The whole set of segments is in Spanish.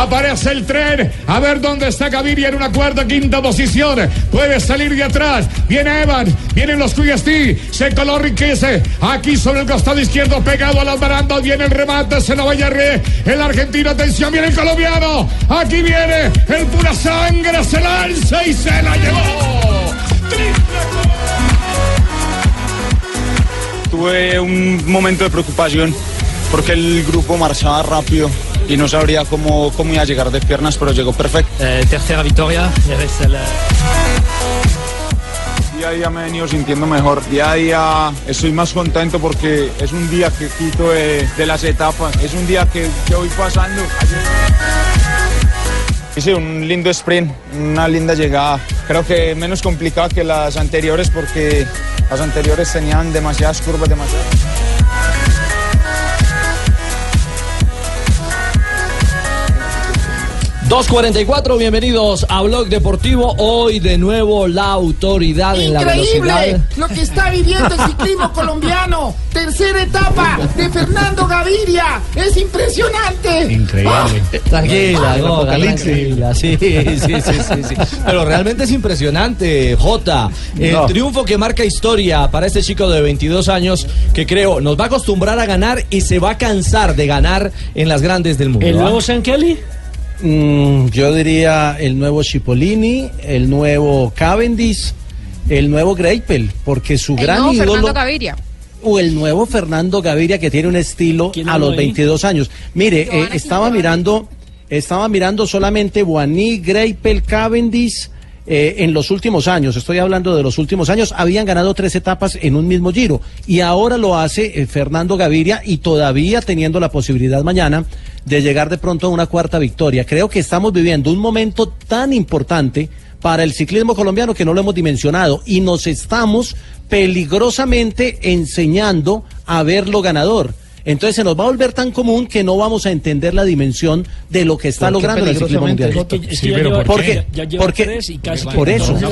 Aparece el tren. A ver dónde está Gaviria en una cuarta, quinta posición. Puede salir de atrás. Viene Evan. Vienen los QST. Se coló Riquece. Aquí sobre el costado izquierdo, pegado a las barandas. Viene el remate. Se lo vaya a re. El argentino, atención. Viene el colombiano. Aquí viene el pura sangre. Se lanza y se la llevó. Tuve un momento de preocupación porque el grupo marchaba rápido y no sabría cómo, cómo iba a llegar de piernas, pero llegó perfecto. Eh, tercera victoria, eres el... Día a día me he venido sintiendo mejor, día a día estoy más contento porque es un día que quito de, de las etapas, es un día que, que voy pasando. Hice un lindo sprint, una linda llegada, creo que menos complicada que las anteriores porque las anteriores tenían demasiadas curvas, demasiadas... 2.44, bienvenidos a Blog Deportivo. Hoy de nuevo la autoridad en la velocidad. Increíble lo que está viviendo el ciclismo colombiano. Tercera etapa de Fernando Gaviria. Es impresionante. Increíble. Tranquila, no, tranquila. Sí, sí, sí, sí, sí. Pero realmente es impresionante, Jota. El No. triunfo que marca historia para este chico de 22 años que creo nos va a acostumbrar a ganar y se va a cansar de ganar en las grandes del mundo. ¿El ¿ah? nuevo San Kelly? Mm, yo diría el nuevo Cipollini, el nuevo Cavendish, el nuevo Greipel, porque su El gran nuevo ídolo Fernando Gaviria. o el nuevo Fernando Gaviria que tiene un estilo ¿Quién a los ahí? 22 años. Mire, eh, estaba Quintana. mirando, estaba mirando solamente Boaní, Greipel, Cavendish. eh, en los últimos años, estoy hablando de los últimos años, habían ganado tres etapas en un mismo giro y ahora lo hace eh, Fernando Gaviria y todavía teniendo la posibilidad mañana de llegar de pronto a una cuarta victoria. Creo que estamos viviendo un momento tan importante para el ciclismo colombiano que no lo hemos dimensionado y nos estamos peligrosamente enseñando a verlo ganador. Entonces se nos va a volver tan común que no vamos a entender la dimensión de lo que está ¿Por qué logrando el ciclismo mundial. Sí, pero ¿por qué? ya, ya lleva Porque- tres y casi por eso. No,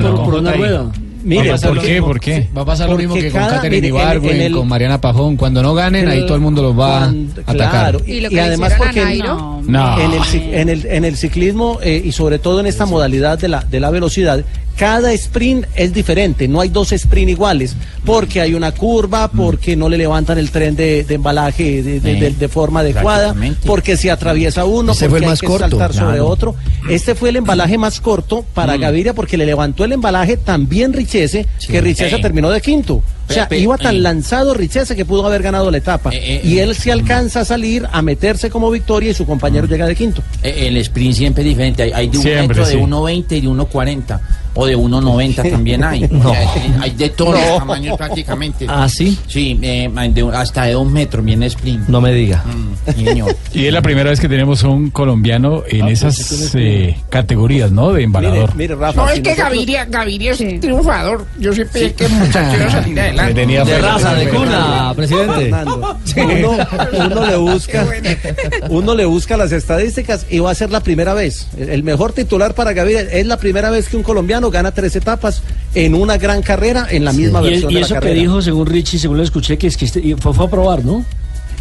No, por, una rueda. Mire, ¿Por porque- qué? ¿Por qué? Va a pasar lo mismo porque que con cada- Catherine mire, en- Ibargüen, en el- con Mariana Pajón. Cuando no ganen, ahí todo el mundo los va Cuando- a atacar. claro, Y lo y que le además hicieron a porque Nairo. No. en, el, en, el, en el ciclismo eh, y sobre todo en esta modalidad de la, de la velocidad, cada sprint es diferente, no hay dos sprint iguales, porque hay una curva, porque no le levantan el tren de, de embalaje de, de- de- de forma adecuada, porque se atraviesa uno, Ese porque fue el hay que corto, saltar sobre otro. Este fue el embalaje más corto para Gaviria porque le levantó el embalaje también Richese, que Richese Eh. terminó de quinto. O sea, Pe- pe- iba tan eh. lanzado Richese que pudo haber ganado la etapa. Eh, eh, y él se alcanza a salir, a meterse como victoria y su compañero llega de quinto. El sprint siempre es diferente. Hay, hay de un Siempre, metro, de sí. 1.20 y de 1.40. O de 1.90 también hay. O sea, eh, hay de todos los tamaños prácticamente. ¿Ah, sí? Sí, eh, de- hasta de 2 metros viene sprint. No me diga. Mm, sí. Y es la primera vez que tenemos un colombiano en esas eh, categorías, ¿no? De embalador. mire, Rafa. No, es si que nosotros- Gaviria, Gaviria es un triunfador. Yo siempre dije que el muchacho iba a salir adelante. tenía De raza, de cuna, presidente. Uno le busca uno le busca las estadísticas y va a ser la primera vez. El mejor titular para Gaviria es la primera vez que un colombiano gana tres etapas en una gran carrera en la misma Y, versión y de eso que dijo, según Richie, según lo escuché, que es que este- fue, fue a probar, ¿no?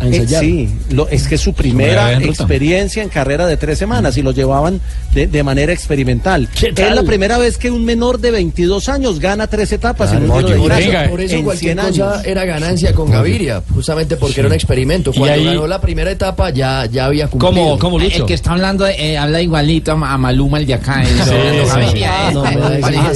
A Eh, sí, lo- es que es su primera en experiencia en carrera de tres semanas y lo llevaban de, de manera experimental. ¿Qué Es la primera vez que un menor de 22 años gana tres etapas en un Giro de eso- Por eso en cualquier 100 cosa era ganancia con Gaviria, justamente porque era un experimento. Cuando ahí- ganó la primera etapa ya, ya había cumplido. ¿Cómo, cómo Lucho? El que está hablando eh, habla igualito a, Maluma, el de acá.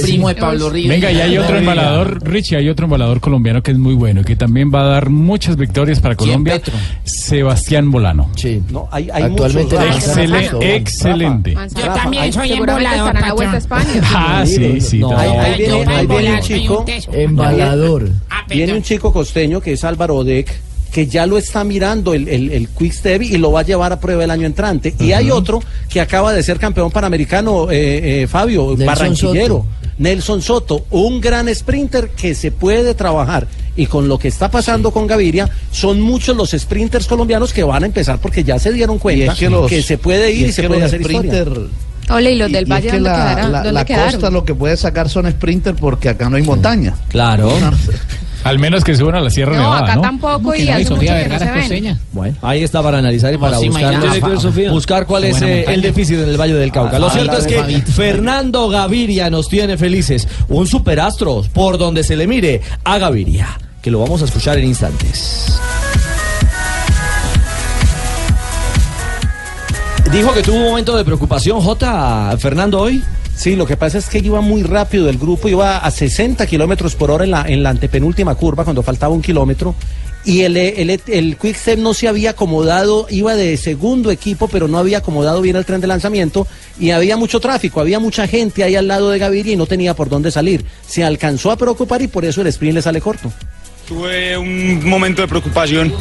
primo de Pablo Ríos. Venga, y hay otro embalador, Richie, hay otro embalador colombiano que es muy bueno y que también va a dar muchas victorias para ¿Quién, Colombia. Petro? Sebastián Bolano. Sí. No, hay, hay Actualmente muchos- Manzano. Excele- Rafa. excelente. Yo Rafa, también soy embolador, en la vuelta a. España. Ah, sí, sí. No. Ahí, ahí viene, ahí viene un chico, Embalador. Ah, viene un chico costeño que es Álvaro Odek, que ya lo está mirando el, el, el Quick Step y lo va a llevar a prueba el año entrante. Y hay otro que acaba de ser campeón panamericano, eh, eh, Fabio, Nelson barranquillero. Soto. Nelson Soto, un gran sprinter que se puede trabajar. Y con lo que está pasando con Gaviria, son muchos los sprinters colombianos que van a empezar porque ya se dieron cuenta es que los- se puede ir y, se que puede hacer historia. sprinter- Ole, y los del y Valle, es que ¿dónde, la, quedaron? la- ¿Dónde la quedaron? costa lo que puede sacar son sprinter porque acá no hay montaña. Claro. Al menos que suban a la Sierra No, Nevada, acá ¿no? tampoco y que no se ven. Bueno, ahí está para analizar y para sí, buscar, imagínate. buscar- ¿Tiene que ver, Sofía? cuál es eh, el déficit en el Valle del Cauca. Lo Ah, cierto es que Fabito. Fernando Gaviria nos tiene felices. Un superastro por donde se le mire a Gaviria, que lo vamos a escuchar en instantes. Dijo que tuvo un momento de preocupación, J. Fernando, hoy. Sí, lo que pasa es que iba muy rápido el grupo, iba a 60 kilómetros por hora en la, en la antepenúltima curva, cuando faltaba un kilómetro, y el, el, el Quick Step no se había acomodado, iba de segundo equipo, pero no había acomodado bien el tren de lanzamiento, y había mucho tráfico, había mucha gente ahí al lado de Gaviria y no tenía por dónde salir. Se alcanzó a preocupar y por eso el sprint le sale corto. Tuve un momento de preocupación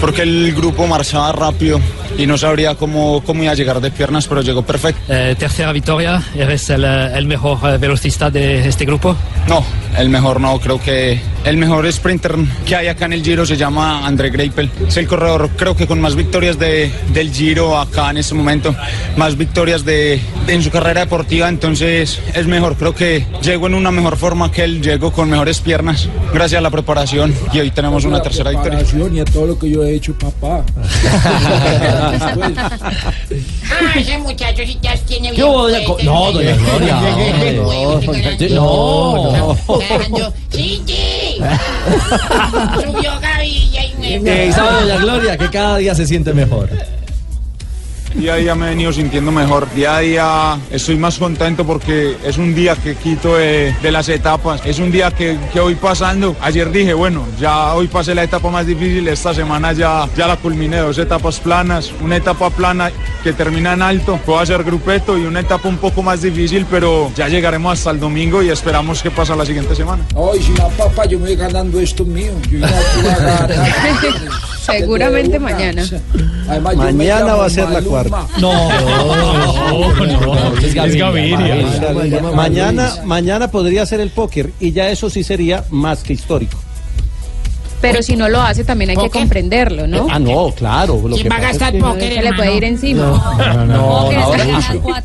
porque el grupo marchaba rápido y no sabría cómo, cómo iba a llegar de piernas, pero llegó perfecto. Eh, tercera victoria, ¿eres el, eh, el mejor eh, velocista de este grupo? No, el mejor no, creo que el mejor sprinter que hay acá en el Giro se llama André Greipel. Es el corredor, creo que con más victorias de, del Giro acá en este momento, más victorias de, de- en su carrera deportiva, entonces es mejor, creo que llego en una mejor forma que él, llego con mejores piernas, gracias a la preparación y hoy tenemos una tercera victoria. y a todo lo que yo he hecho, papá. Ah, ese muchacho sí ya tiene ¿Qué bien no, doña Gloria, No, no. Sí, sí. Subió Gavilla y me... Eh, ¿Sabe, doña Gloria, que cada día se siente mejor? Día a día me he venido sintiendo mejor. Día a día estoy más contento porque es un día que quito de, las etapas. Es un día que, que voy pasando. Ayer dije, bueno, ya hoy pasé la etapa más difícil. Esta semana ya, ya la culminé. Dos etapas planas. Una etapa plana que termina en alto. Puedo hacer grupeto y una etapa un poco más difícil, pero ya llegaremos hasta el domingo y esperamos qué pasa la siguiente semana. Ay, si la papá, yo me voy ganando esto mío. Yo ya Seguramente mañana. Además, Mañana va a ser la cuarta. No, no, no, es Gaviria. Mañana, mañana podría ser el póker y ya eso sí sería más que histórico. Pero si no lo hace, también hay que comprenderlo, ¿no? Ah, no, claro. Lo ¿Quién que va a es gastar que- póker, Se le puede ir encima. No, no, es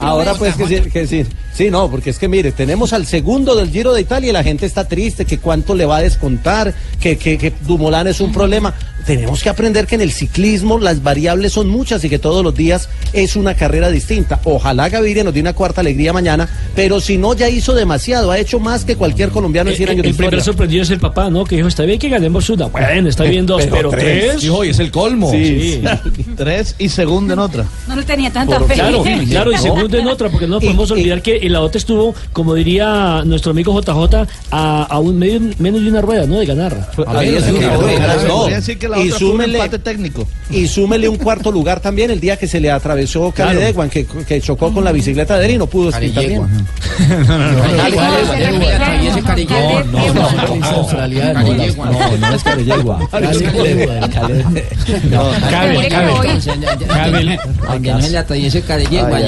ahora, pues que decir, que decir, sí, no, porque es que mire, tenemos al segundo del Giro de Italia y la gente está triste, que cuánto le va a descontar, que, que, que Dumoulin es un problema. Tenemos que aprender que en el ciclismo las variables son muchas y que todos los días es una carrera distinta. Ojalá Gaviria nos dé una cuarta alegría mañana, pero si no, ya hizo demasiado, ha hecho más que cualquier colombiano en 100 años de El primer sorprendido es el papá, ¿no? Que dijo, está bien que ganemos una. Bueno, está bien dos, pero, tres. Dijo, hoy es el colmo. Sí. Tres y segunda en otra. No le tenía tanta Por- fe. Claro, claro, y segundo en otra, porque no podemos olvidar que en la otra estuvo, como diría nuestro amigo JJ, a, a un medio, menos de una rueda, ¿no? De ganar. Ahí es que no, no. Que la Y otra fue un súmele- empate técnico. Y súmele un cuarto lugar también el día que se le atravesó Claro. Caledegua, que, que chocó con la bicicleta de él y no pudo ese carillego.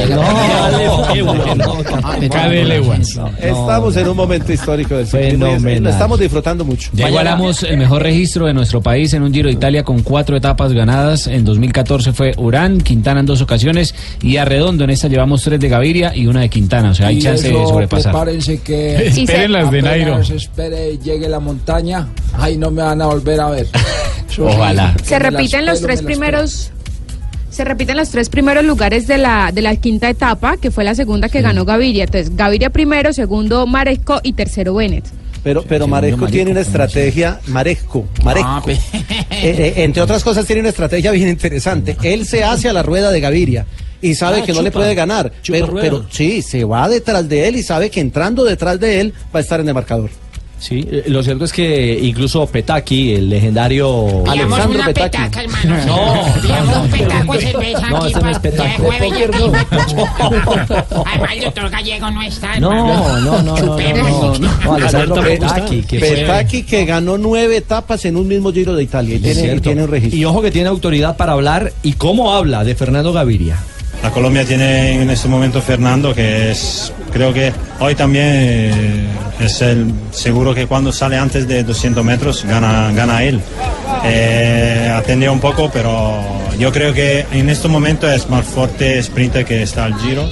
No, no. Estamos en un momento histórico del estamos disfrutando mucho. Ya igualamos el mejor registro de nuestro país en un Giro de Italia con cuatro etapas ganadas. En 2014 fue Urán, Quintana en dos ocasiones y Arredondo. En esta llevamos tres de Gaviria y una de Quintana. O sea, hay Y chance de sobrepasar. Prepárense que. Esperen las de Nairo. espere, llegue la montaña. Ahí no me van a volver a ver. Ojalá. Se repiten los tres primeros. Se repiten los tres primeros lugares de la, de la quinta etapa, que fue la segunda que ganó Gaviria. Entonces, Gaviria primero, segundo Maresco y tercero Bennett. Pero, pero Maresco tiene una estrategia, Maresco, Maresco. Ah, Eh, eh, entre otras cosas tiene una estrategia bien interesante. Él se hace a la rueda de Gaviria y sabe Ah, que no le puede ganar, pero, pero sí, se va detrás de él y sabe que entrando detrás de él va a estar en el marcador. Sí, eh, lo cierto es que incluso Petaki, el legendario Alejandro una Petaki. petaca, hermano. No. Pillamos un petaco de cerveza No, aquí ese no es petaco. Además, el doctor Gallego no está, No, no, no, no, no, no. No, Alessandro Petaki, que Petaki que ganó nueve etapas en un mismo Giro de Italia y tiene, y tiene un registro. Y ojo que tiene autoridad para hablar y cómo habla de Fernando Gaviria. La Colombia tiene en este momento Fernando, que es, creo que hoy también eh, es el seguro que cuando sale antes de 200 metros gana, gana él. Eh, atendió un poco, pero yo creo que en este momento es más fuerte sprinter que está al Giro.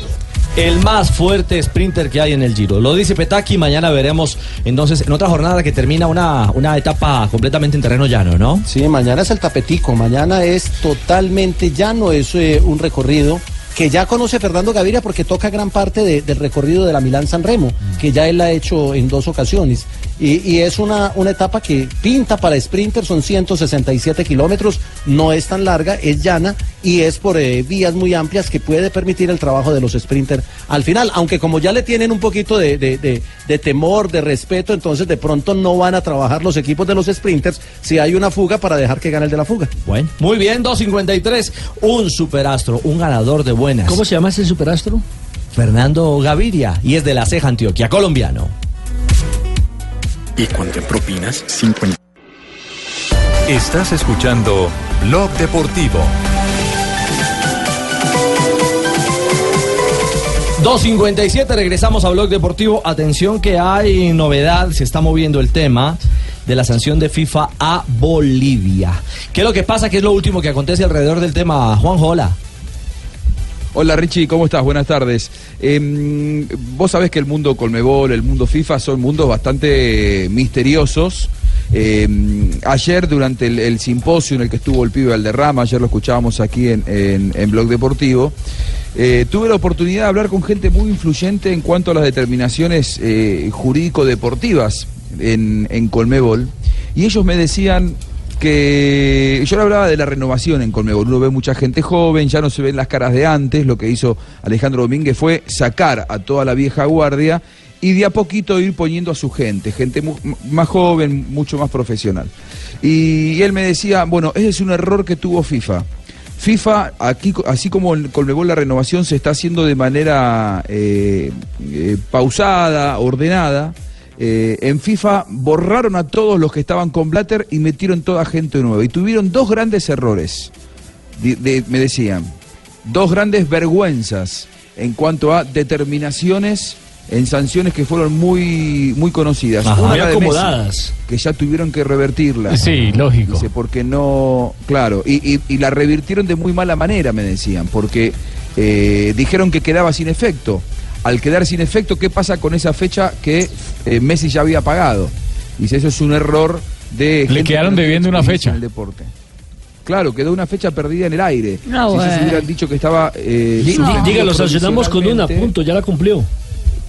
El más fuerte sprinter que hay en el Giro. Lo dice Petaki, mañana veremos entonces en otra jornada que termina una, una etapa completamente en terreno llano, ¿no? Sí, mañana es el tapetico, mañana es totalmente llano, es eh, un recorrido que ya conoce Fernando Gaviria porque toca gran parte de- del recorrido de la Milán San Remo, que ya él ha hecho en dos ocasiones. Y, y es una, una etapa que pinta para sprinter, son 167 kilómetros, no es tan larga, es llana y es por eh, vías muy amplias que puede permitir el trabajo de los sprinters al final, aunque como ya le tienen un poquito de, de- de- de temor, de respeto, entonces de pronto no van a trabajar los equipos de los sprinters si hay una fuga para dejar que gane el de la fuga. Bueno, muy bien, 253, un superastro, un ganador de buenas. ¿Cómo se llama ese superastro? Fernando Gaviria y es de la Ceja Antioquia, colombiano. ¿Y cuánto en propinas? 50. Estás escuchando Blog Deportivo. 257, regresamos a Blog Deportivo. Atención que hay novedad, se está moviendo el tema de la sanción de FIFA a Bolivia. ¿Qué es lo que pasa? ¿Qué es lo último que acontece alrededor del tema? Juan Jola. Hola Richie, ¿cómo estás? Buenas tardes. Eh, vos sabés que el mundo Colmebol, el mundo FIFA son mundos bastante misteriosos. Eh, ayer durante el, simposio en el que estuvo el pibe Valderrama, ayer lo escuchábamos aquí en, en- en Blog Deportivo, eh, tuve la oportunidad de hablar con gente muy influyente en cuanto a las determinaciones eh, jurídico-deportivas en, en Colmebol. Y ellos me decían que yo le hablaba de la renovación en Colmebol. Uno ve mucha gente joven, ya no se ven las caras de antes. Lo que hizo Alejandro Domínguez fue sacar a toda la vieja guardia y de a poquito ir poniendo a su gente, gente más joven, mucho más profesional. Y, y él me decía, bueno, ese es un error que tuvo FIFA. FIFA, aquí, así como en Colmebol la renovación se está haciendo de manera eh, eh, pausada, ordenada, eh, en FIFA borraron a todos los que estaban con Blatter y metieron toda gente nueva. Y tuvieron dos grandes errores, de- de- me decían, dos grandes vergüenzas en cuanto a determinaciones en sanciones que fueron muy, muy conocidas. Ajá. Muy Messi, acomodadas. que ya tuvieron que revertirla. Sí, lógico. Dice, porque no, claro, y, y- y la revirtieron de muy mala manera, me decían, porque eh, dijeron que quedaba sin efecto. Al quedar sin efecto, ¿qué pasa con esa fecha que eh, Messi ya había pagado? Dice, eso es un error de... que quedaron no tiene debiendo una fecha. En el deporte. Claro, quedó una fecha perdida en el aire. No, si ellos bueno. hubieran dicho que estaba... Eh, lo sancionamos con una, punto, ya la cumplió.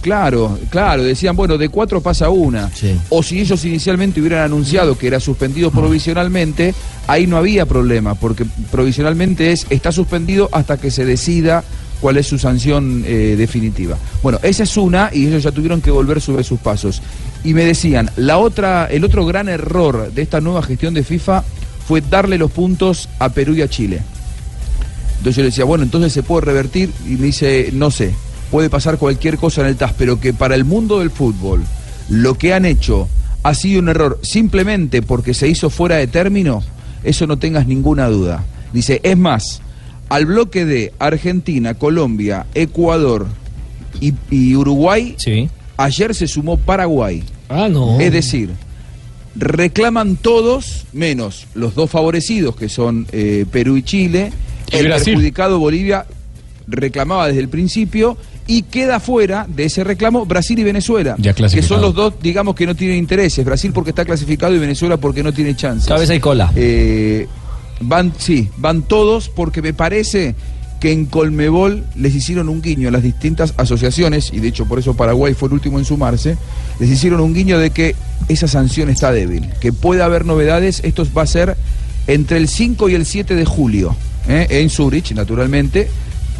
Claro, claro, decían, bueno, de cuatro pasa una. O si ellos inicialmente hubieran anunciado que era suspendido provisionalmente, ahí no había problema, porque provisionalmente es, está suspendido hasta que se decida cuál es su sanción eh, definitiva. Bueno, esa es una y ellos ya tuvieron que volver sobre sus pasos. Y me decían, la otra, el otro gran error de esta nueva gestión de FIFA fue darle los puntos a Perú y a Chile. Entonces yo le decía, bueno, entonces se puede revertir y me dice, no sé, puede pasar cualquier cosa en el TAS, pero que para el mundo del fútbol lo que han hecho ha sido un error simplemente porque se hizo fuera de término, eso no tengas ninguna duda. Dice, es más, al bloque de Argentina, Colombia, Ecuador y, y Uruguay, ayer se sumó Paraguay. Ah, no. Es decir, reclaman todos, menos los dos favorecidos, que son eh, Perú y Chile. Y el Brasil. perjudicado Bolivia reclamaba desde el principio y queda fuera de ese reclamo Brasil y Venezuela, Ya que son los dos, digamos, que no tienen intereses. Brasil porque está clasificado y Venezuela porque no tiene chances. Cabeza y cola. Eh, van, sí, van todos porque me parece que en Colmebol les hicieron un guiño a las distintas asociaciones, y de hecho por eso Paraguay fue el último en sumarse, les hicieron un guiño de que esa sanción está débil, que puede haber novedades, esto va a ser entre el 5 y el 7 de julio, ¿eh? en Zurich, naturalmente,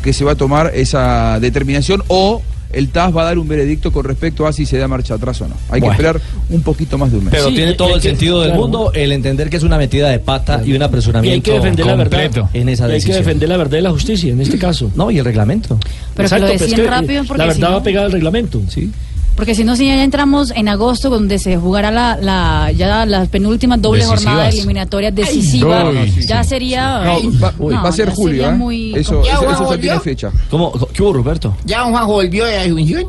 que se va a tomar esa determinación o el TAS va a dar un veredicto con respecto a si se da marcha atrás o no. Hay Bueno. que esperar un poquito más de un mes. Pero tiene todo el sentido del claro. mundo el entender que es una metida de pata y un Y hay apresuramiento que defender la verdad. en esa Y hay que decisión. defender la verdad y la justicia en este caso. No, y el reglamento. Pero que lo pues decían que, rápido porque La si verdad no- va pegada al reglamento. Sí. Porque si no, si ya entramos en agosto, donde se jugará la, la ya las penúltimas doble Decisivas. jornada eliminatoria decisiva, ya sí. sería. No, va, no, va a ser julio, ¿eh? muy Eso, eso, eso tiene fecha. ¿Cómo? ¿Qué hubo, Roberto? ¿Ya don Juanjo volvió de Asunción?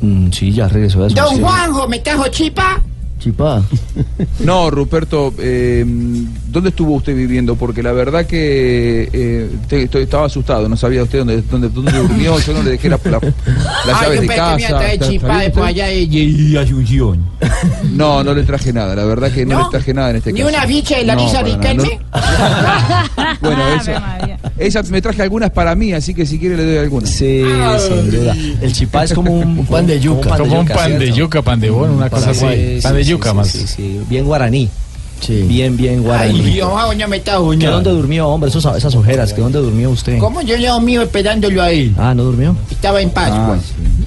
Mm, sí, ya regresó de Don Asunción. Juanjo, ¿me trajo chipa? Chipa. No, Ruperto, eh, ¿dónde estuvo usted viviendo? Porque la verdad que eh, te- estoy- estaba asustado, no sabía usted dónde, dónde, dónde durmió, yo no le dejé la, la- las Ay, llaves de que casa. a traer ¿Está- chipa está de allá de de Asunción. No, no le traje nada, la verdad que no, ¿No? le traje nada en este ¿Ni caso. una ficha de Larisa No, nada, Riquelme? Bueno, esa, esa me traje algunas para mí, así que si quiere le doy algunas. Sí, sin duda. El chipá es como un, pan de yuca. Como un pan de yuca, pan de bono, una cosa así. Pan de yuca sí, más. Sí, sí, bien guaraní. Bien, bien guaraní. Ay, Dios, ah, no me trajo ¿Que nada. dónde durmió, hombre? Esos- esas ojeras, ¿que dónde durmió usted? ¿Cómo yo llevo mío esperándolo a él? Ah, ¿no durmió? Estaba en Pascua.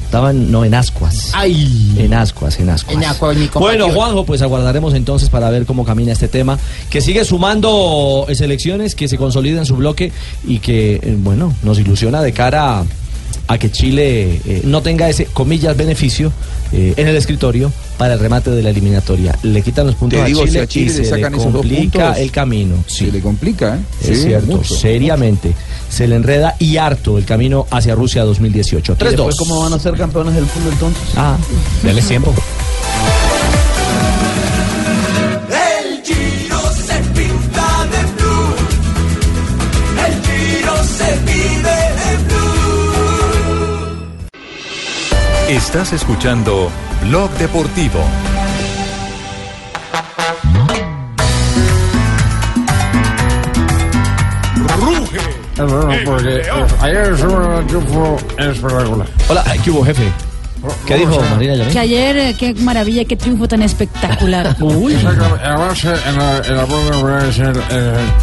Estaban, no, en ascuas. Ay. En ascuas, en ascuas. En Ascuas, mi Bueno. Juanjo, pues aguardaremos entonces para ver cómo camina este tema, que sigue sumando eh, selecciones, que se consolida en su bloque y que, eh, bueno, nos ilusiona de cara a, a que Chile eh, no tenga ese, comillas, beneficio eh, en el escritorio para el remate de la eliminatoria. Le quitan los puntos a digo, si a Chile y le se sacan le complica puntos, el camino. Se le complica, ¿eh? Es Sí, cierto, mucho. seriamente. Se le enreda y harto el camino hacia Rusia 2018. ¿Y 3-2. después cómo van a ser campeones del mundo entonces? Ah, dale tiempo. Estás escuchando Blog Deportivo. Ruge. Porque eh, ayer estuvo el triunfo espectacular. Hola, ¿qué hubo, jefe? ¿Qué dijo Marina Yamil? Que ayer, eh, qué maravilla, qué triunfo tan espectacular.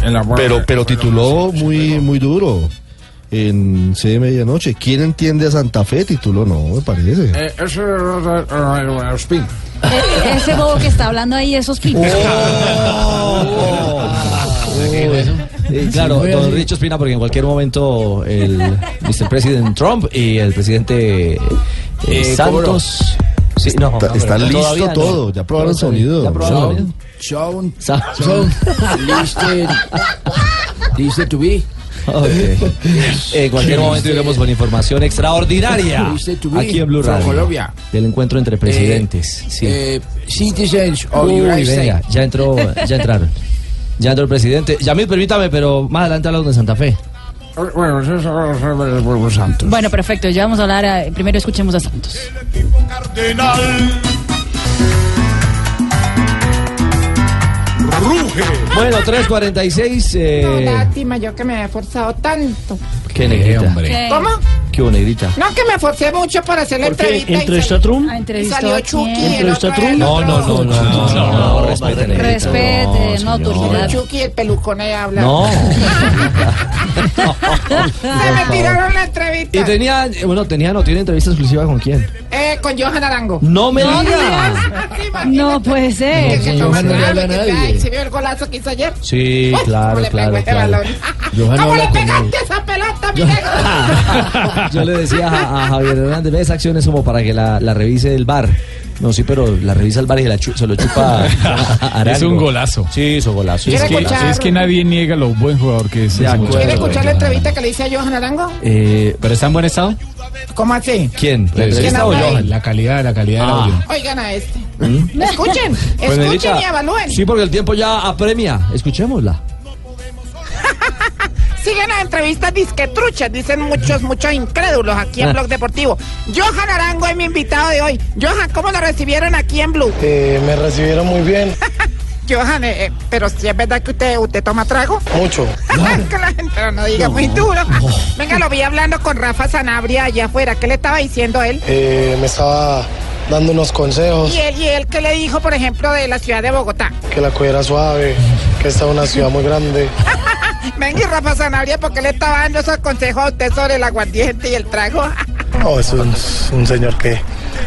Es la Pero, pero tituló muy, muy duro en C de Medianoche. ¿Quién entiende a Santa Fe? Tituló, no, me parece. Eh, eso es eh, eh, spin. Eh, ese bobo que está hablando ahí, esos picos. Eh, claro, don Richo Espina, porque en cualquier momento el Mr. President Trump y el presidente eh, Eh, Santos. Sí, no, Está- no, está listo todavía no. todo, ya probaron sonido. Ya probaron Sound, Sound. sound, listed, listed to be. Ok. En cualquier momento iremos con información extraordinaria aquí en Blue Radio Colombia. del encuentro entre presidentes. sí. Eh, citizens of Uy, United venga, States. ya entró, ya entraron. Ya entró el presidente. Yamil, permítame, pero más adelante hablamos de Santa Fe. Bueno, eso es el pueblo santo. Bueno, perfecto, ya vamos a hablar. eh, primero escuchemos a Santos. Ruge. Bueno, 3.46. No, Eh, lástima, yo que me he esforzado tanto. ¿Qué negrita? ¿Qué? ¿Cómo? ¿Qué hubo, negrita? No, que me esforcé mucho para hacer la entrevista. ¿Entrevistó a Trump? Ah, y entrevistó salió a Chucky. el ¿Entrevistó a otro- Trump? el No, otro- no, no, no, no, no, no, respete, negrita. Respete, no, señor. autoridad. Chucky, el pelucón ahí habla. No. Se me tiraron la entrevista. Y tenía, eh, bueno, tenía, no, tiene entrevista exclusiva con quién. Eh, con Johan Arango. No me digas. No puede ser. Que Con Johan no le habla a que- nadie. ay, ¿Se vio el golazo que hizo ayer? Sí, Uy, claro, ¿Cómo le claro, pegó ese claro. balón? Johan no ¿Cómo habla le con pegaste esa pelota, Yo le decía a, a Javier Hernández, ve esa acción es como para que la, la revise el bar. No, sí, pero la revisa el bar y se, la chu- se lo chupa a Arango. Es un golazo. Sí, es un golazo. ¿Quiere Es que, escuchar? es que nadie niega lo buen jugador que es. ¿Quiere escuchar la entrevista que le hice a Johan Arango? Eh, ¿Pero está en buen estado? ¿Cómo así? ¿Quién? ¿La Pues, entrevista o? Johan? La calidad, la calidad del Ah. audio. Oigan a este. ¿Mm? Escuchen, Pues, escuchen Negrita, y evalúen. Sí, porque el tiempo ya apremia. Escuchémosla. Siguen las entrevistas disquetruchas, dicen muchos, muchos incrédulos aquí en Ah. Blog Deportivo. Johan Arango es mi invitado de hoy. Johan, ¿cómo lo recibieron aquí en Blue? Eh, me recibieron muy bien, Johan, eh, eh, pero si es verdad que usted, usted toma trago. mucho. que la gente no, no diga muy duro. Venga, lo vi hablando con Rafa Sanabria allá afuera. ¿Qué le estaba diciendo él? Eh, me estaba dando unos consejos, ¿Y él, y él qué le dijo, por ejemplo, de la ciudad de Bogotá? que la cogiera suave, que esta es una ciudad muy grande. Venga, y Rafa Sanabria, ¿por qué le estaba dando esos consejos a usted sobre el aguardiente y el trago? No, es un, un señor que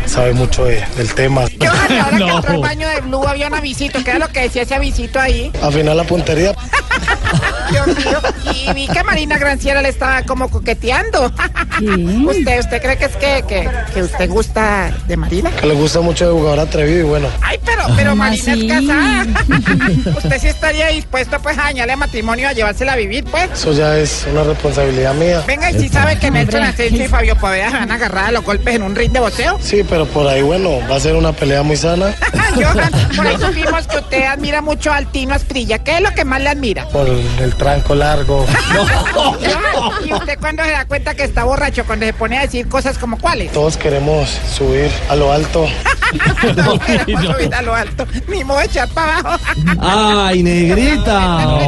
sabe mucho de- del tema. Ahora que entró al baño de Blue había un avisito. ¿Qué era lo que decía ese avisito ahí? Afinar la puntería. Dios mío. Y vi que Marina Granciera le estaba como coqueteando. ¿Usted, usted cree que es que, que, que usted gusta de Marina? Que le gusta mucho de jugador atrevido y bueno. Ay, pero, pero Marina es casada. ¿Usted sí estaría dispuesto pues a dañarle matrimonio, a llevársela a vivir, pues? Eso ya es una responsabilidad mía. Venga, y si sabe que Nelson Asensio y Fabio Poveda se van a agarrar a los golpes en un ring de boxeo. Sí, pero por ahí, bueno, va a ser una pelea muy sana. Johan, por ahí supimos que usted admira mucho al Tino Asprilla. ¿Qué es lo que más le admira? Por el tranco largo. Johan, ¿Y usted cuándo se da cuenta que está borracho? Cuando se pone a decir cosas como cuáles. Todos queremos subir a lo alto. No queremos subir a lo alto. Ni modo echar para abajo. ¡Ay, negrita!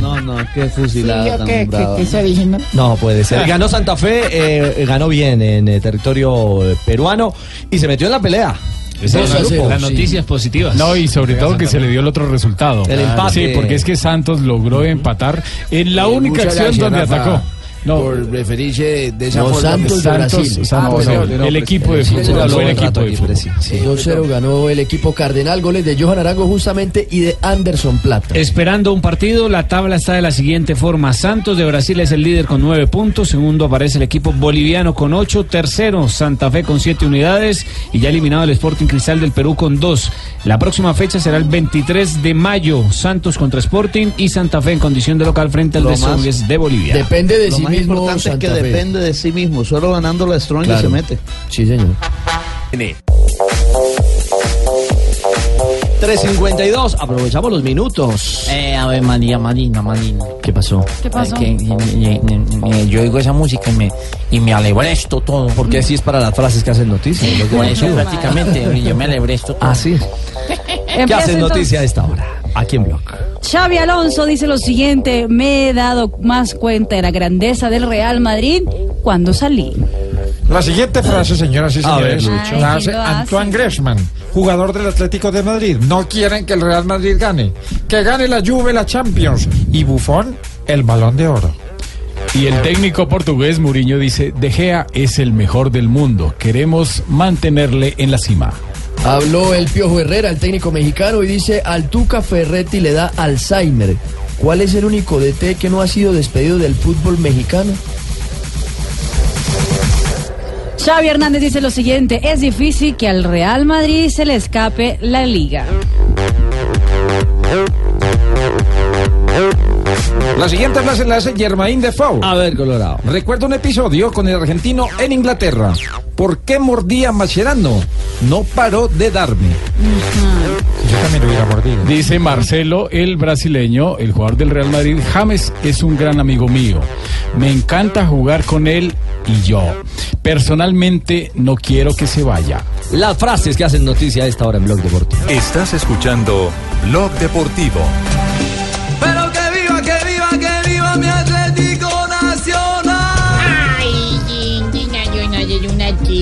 No, no, qué fusilada ¿Qué, brava. qué, qué se originó? No puede ser. Ganó Santa Fe, eh, ganó bien en eh, territorio eh, peruano y se metió en la pelea. Las sí. noticias positivas. No, y sobre todo que se le dio el otro resultado. El empate. Sí, porque es que Santos logró empatar en la única acción donde Rafa, atacó. No, Por referirse de esa No, forma. Santos de Brasil. Santos, Ah, no, el equipo de Sí, fútbol, fue el equipo de fútbol. 2-0 ganó el equipo Cardenal, goles de Johan Arango justamente y de Anderson Plata. Esperando un partido, la tabla está de la siguiente forma. Santos de Brasil es el líder con nueve puntos. Segundo aparece el equipo boliviano con ocho. Tercero, Santa Fe con siete unidades. Y ya eliminado el Sporting Cristal del Perú con dos. La próxima fecha será el 23 de mayo. Santos contra Sporting y Santa Fe en condición de local frente al de de Bolivia. Depende de Lo mismo importante es que Fe. depende de sí mismo. Solo ganando la Strong Claro. se mete. Sí, señor. 3.52, aprovechamos los minutos. Eh, a ver, María, Marina, Marina. ¿Qué pasó? ¿Qué pasó? Que, eh, eh, eh, yo oigo esa música y me, y me alebresto todo. Porque así es para las frases que hacen noticias. lo Por eso prácticamente yo me alebresto todo. Así es. ¿Qué hacen entonces. noticia a esta hora? Aquí en Blog. Xavi Alonso dice lo siguiente, me he dado más cuenta de la grandeza del Real Madrid cuando salí. La siguiente frase, señoras y señores, la hace. Antoine Griezmann, jugador del Atlético de Madrid. No quieren que el Real Madrid gane. Que gane la Juve la Champions. Y Buffon, el Balón de Oro. Y el técnico portugués Mourinho dice, De Gea es el mejor del mundo. Queremos mantenerle en la cima. Habló el Piojo Herrera, el técnico mexicano, y dice, al Tuca Ferretti le da Alzheimer. ¿Cuál es el único DT que no ha sido despedido del fútbol mexicano? Xavi Hernández dice lo siguiente, es difícil que al Real Madrid se le escape la liga. La siguiente frase la hace Germain Defoe. A ver, Colorado. Recuerdo un episodio con el argentino en Inglaterra. ¿Por qué mordía a Mascherano? No paró de darme. Yo también lo hubiera mordido. Dice Marcelo, el brasileño, el jugador del Real Madrid, James es un gran amigo mío. Me encanta jugar con él y yo. Personalmente no quiero que se vaya. Las frases que hacen noticia a esta hora en Blog Deportivo. Estás escuchando Blog Deportivo.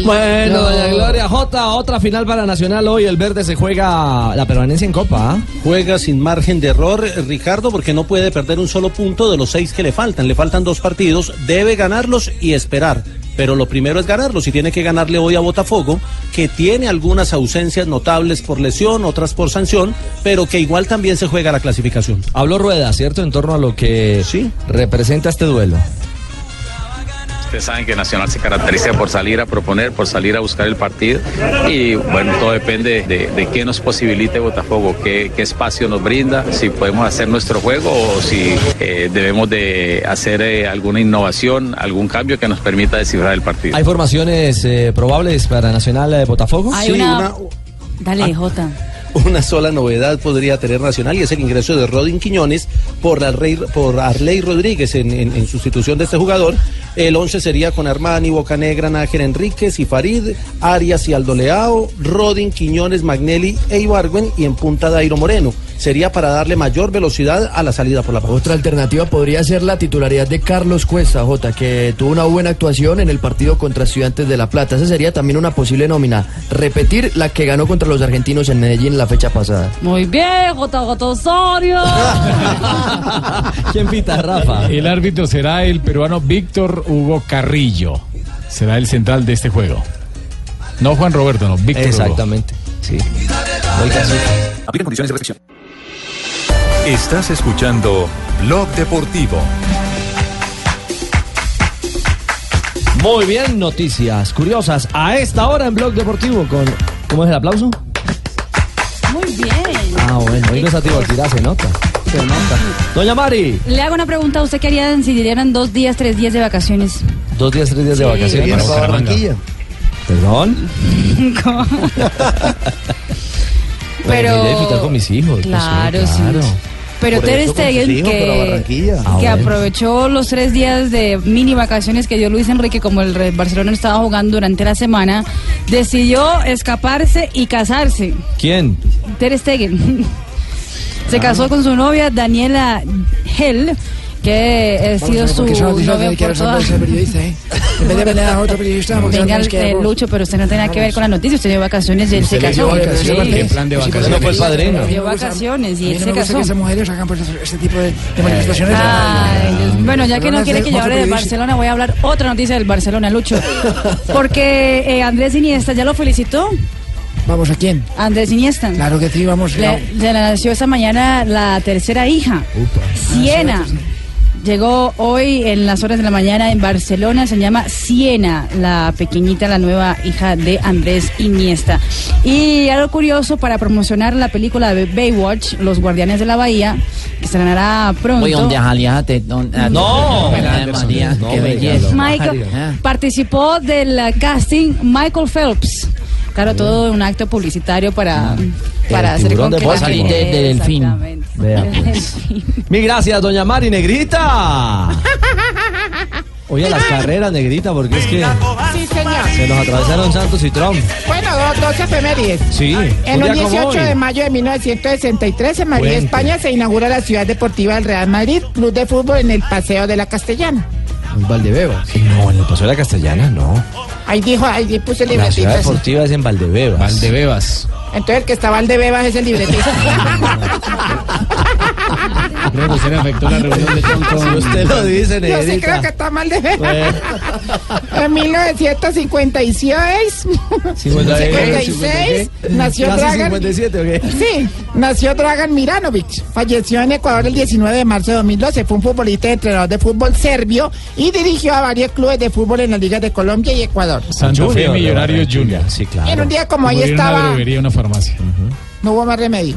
Bueno, doña Gloria J, otra final para Nacional hoy. El verde se juega la permanencia en Copa. ¿ah? Juega sin margen de error, eh, Ricardo, porque no puede perder un solo punto de los seis que le faltan. Le faltan dos partidos, debe ganarlos y esperar. Pero lo primero es ganarlos y tiene que ganarle hoy a Botafogo, que tiene algunas ausencias notables por lesión, otras por sanción, pero que igual también se juega la clasificación. Habló Rueda, ¿cierto? En torno a lo que representa este duelo. Ustedes saben que Nacional se caracteriza por salir a proponer, por salir a buscar el partido y bueno, todo depende de, de qué nos posibilite Botafogo, qué, qué espacio nos brinda, si podemos hacer nuestro juego o si eh, debemos de hacer eh, alguna innovación, algún cambio que nos permita descifrar el partido. ¿Hay formaciones eh, probables para Nacional eh, Botafogo? Hay una... Dale, Jota. Una sola novedad podría tener Nacional y es el ingreso de Rodin Quiñones por, Arley, por Arley Rodríguez en, en- sustitución de este jugador. El 11 sería con Armani, Bocanegra, Nájer Enríquez y Farid, Arias y Aldo Leao, Rodin, Quiñones, Magnelli e Ibargüen y en punta Dairo Moreno. Sería para darle mayor velocidad a la salida por la banda. Otra alternativa podría ser la titularidad de Carlos Cuesta, J, que tuvo una buena actuación en el partido contra Estudiantes de La Plata. Esa sería también una posible nómina. Repetir la que ganó contra los argentinos en Medellín la fecha pasada. Muy bien, Jota Jota Osorio. ¿Quién pita, Rafa? El árbitro será el peruano Víctor Hugo Carrillo. será el central de este juego. No Juan Roberto, no, Víctor Hugo. Exactamente, sí. Aplica condiciones de restricción. Estás escuchando Blog Deportivo. Muy bien, noticias curiosas. A esta hora en Blog Deportivo con... ¿Cómo es el aplauso? Muy bien. Ah, bueno, hoy no es a Tibaquirá, se nota. Se nota. Doña Mari, Le hago una pregunta a usted qué harían si dieran dos días, tres días de vacaciones. dos días, tres días de Sí. vacaciones. Para Barranquilla. ¿Perdón? Pero- Iré a disfrutar con mis hijos. pues, Claro, sí. claro. Pero Por Ter eso Stegen, que, Ah, bueno. aprovechó los tres días de mini vacaciones que dio Luis Enrique, como el Re- Barcelona estaba jugando durante la semana, decidió escaparse y casarse. ¿Quién? Ter Stegen. Se casó con su novia Daniela Hell, que ha sido su quiere por toda- ser periodista, ¿eh? En vez de vender a otro periodista, Venga, sabemos que- eh, Lucho, pero usted no tiene nada que ver con la noticia. Usted dio vacaciones y él se casó. dio vacaciones. Sí. ¿Qué plan de vacaciones? No fue el padrino. Dio no vacaciones y a mí él no se me gusta casó. que esas mujeres hagan pues, este tipo de, de manifestaciones. Bueno, ya que no quiere que yo hable de Barcelona voy a hablar otra noticia del Barcelona, Lucho. Porque eh, Andrés Iniesta ya lo felicitó. Vamos, ¿a quién? Andrés Iniesta. Claro que sí, vamos. Le, le nació esta mañana la tercera hija, Siena. Llegó hoy en las horas de la mañana en Barcelona, se llama Siena, la pequeñita, la nueva hija de Andrés Iniesta. Y algo curioso para promocionar la película de Baywatch, Los Guardianes de la Bahía, que estrenará pronto. Oye, donde don- ah, No. María, No, qué belleza. Michael, participó del casting Michael Phelps. Claro, todo un acto publicitario para, para hacer con de que la gente- De- de delfín. Vea, pues. Mil gracias, doña Mari Negrita. Oye, las carreras, Negrita, porque es que Sí, señor. se nos atravesaron Santos y Trump. Bueno, dos, dos efemérides. Sí. En un un día como 18 hoy. de mayo de 1963, en Madrid, Cuente. España, se inaugura la ciudad deportiva del Real Madrid, club de fútbol en el Paseo de la Castellana. En Valdebebas. No, en el Paseo de la Castellana, no. Ahí dijo, ahí puse el La ciudad deportiva es en Valdebebas. Valdebebas. Entonces el que estaba al de Bebas es el libretito. Creo que se le afectó la reunión de John Si usted lo dice, Yo sí creo que está mal de Bebas. En 1956, 56, nació Casi Dragan. 57, ¿o qué? Sí, nació Dragan Miranovic. Falleció en Ecuador el 19 de marzo de 2012. Fue un futbolista y entrenador de fútbol serbio y dirigió a varios clubes de fútbol en las ligas de Colombia y Ecuador. Fe Junior, Millonarios Junior. Sí, En un día como hoy una estaba, droguería, una farmacia. No hubo más remedio.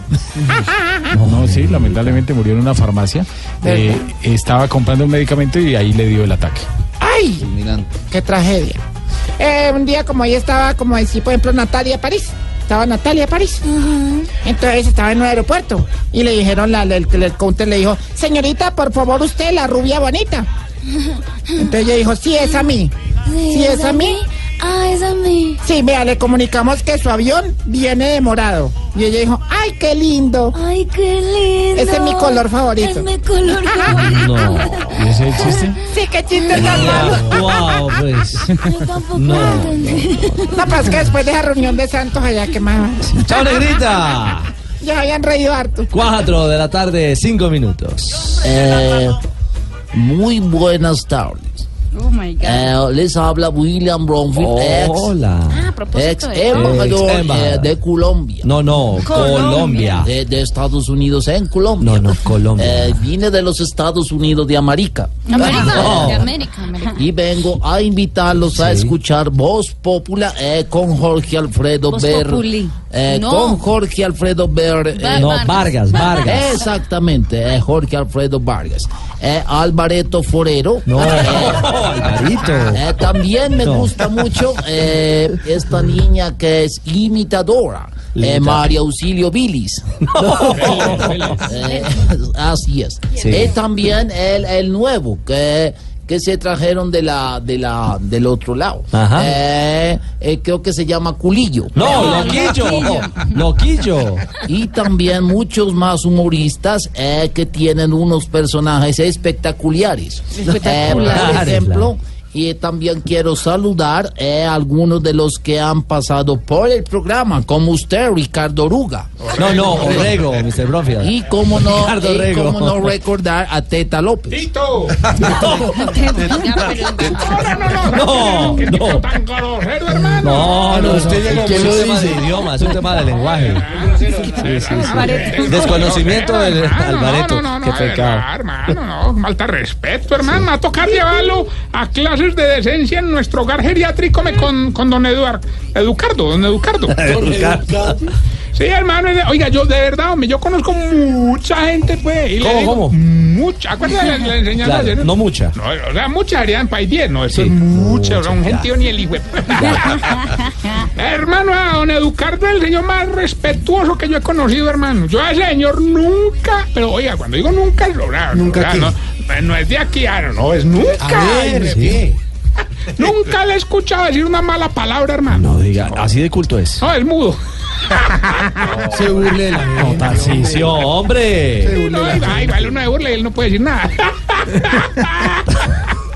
No, no, sí, lamentablemente murió en una farmacia. Eh, estaba comprando un medicamento y ahí le dio el ataque. ¡Ay! ¡Qué tragedia! Eh, un día como hoy estaba, como decir, por ejemplo, Natalia París. Estaba Natalia París. Entonces estaba en un aeropuerto y le dijeron, la, el, el counter le dijo, señorita, por favor usted, la rubia bonita. Entonces ella dijo, sí, es a mí. Sí, es a mí. Ah, es a mí. Sí, vea, le comunicamos que su avión viene demorado. Y ella dijo, ¡ay, qué lindo! Ay, qué lindo. Ese es mi color favorito. Es mi color favorito. ¿Y ese es el chiste? Sí, qué chiste tan malo. Wow, pues. No. No, pues que después de esa reunión de Santos allá, que más? Chao, Negrita. Ya habían reído harto. 4 de la tarde, 5 minutos. Eh, muy buenas tardes. Oh my God. Eh, les habla William Bromfield, ex, Hola. Ah, a propósito ex embajador Ex embajador. eh, de Colombia. No, no, Colombia. De, de Estados Unidos en Colombia. No, no, Colombia. Eh, vine de los Estados Unidos de América. América, de América, América. Y vengo a invitarlos a escuchar Voz Popula eh, con Jorge Alfredo Voz. Populi. eh, No. Con Jorge Alfredo Ber. eh, Va- No, Vargas, Vargas. Exactamente, eh, Jorge Alfredo Vargas. Eh, Alvareto Forero. No, Eh, Alvarito. eh, también me No. gusta mucho eh, esta niña que es imitadora. eh, Imita- María Auxilio Vilis. Eh, así es. Sí. Eh, también el, el nuevo que, que se trajeron de la, de la, del otro lado. Ajá. Eh, eh, creo que se llama Culillo. No, Loquillo. Loquillo. Y también muchos más humoristas eh, que tienen unos personajes espectaculares. Eh, Espectaculares. por ejemplo, Y también quiero saludar eh, a algunos de los que han pasado por el programa, como usted, Ricardo Ruga. No, no, Orrego, Mr. Bronfield. Y cómo no, y cómo no recordar a Teta López. ¡Tito! No, no. tan grosero, hermano. No, no, usted ¿Quién es un tema de idioma, es un tema de lenguaje. Sí, sí, sí. Desconocimiento del Alvareto. No, no, Qué no, pecado. no, hermano, no, falta respeto, hermano. A tocar llevarlo a clases de decencia en nuestro hogar geriátrico me- con, con don Eduardo. Educardo, don Educardo. Educardo. Sí, hermano. Oiga, yo de verdad, hombre, yo conozco mucha gente, pues. y le ¿Cómo, digo, cómo? Mucha. Acuérdate de la, la enseñanza Claro, ayer? no mucha. No, o sea, mucha sería en país 10, no, eso es mucha, o sea, un gentío ni el hijo. hermano, a don Educardo es el señor más respetuoso que yo he conocido, hermano. Yo a ese señor nunca, pero oiga, cuando digo nunca, es logrado. ¿Nunca no, no es de aquí, ah, no, es nunca. A ver, Ay, sí. Nunca le he escuchado decir una mala palabra, hermano. No diga, así de culto es. No, es mudo. Se burle de la No, Tarcisio, hombre. Sí, no, ahí va, ahí va, el uno de burla y él no puede decir nada.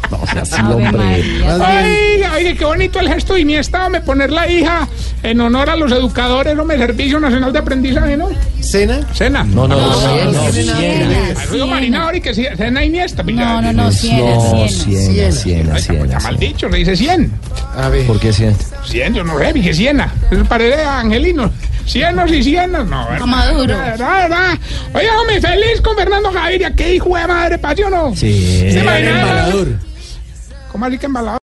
No sea así, hombre. Oiga, oiga, qué bonito el gesto de mi estado, me poner la hija en honor a los educadores, hombre, Servicio Nacional de Aprendizaje, ¿no? ¿Cena? Cena. No, no, no, no. Ah, Digo Marina ahora y que sí, cena Iniesta. pues No, no, no, Siena, No, Siena. Siena, Siena. Está mal dicho, le dice 100. A ver. ¿Por qué Siena? 100, yo no sé, dije Siena. Eso parece angelino. Cienos y cienos, no. ¿verdad? Maduro. ¿Verdad, verdad? Oiga, hombre, feliz con Fernando Gaviria. Qué hijo de madre, pasión, ¿no? Sí. ¿Se imagina? Embalador. ¿Cómo así que embalado?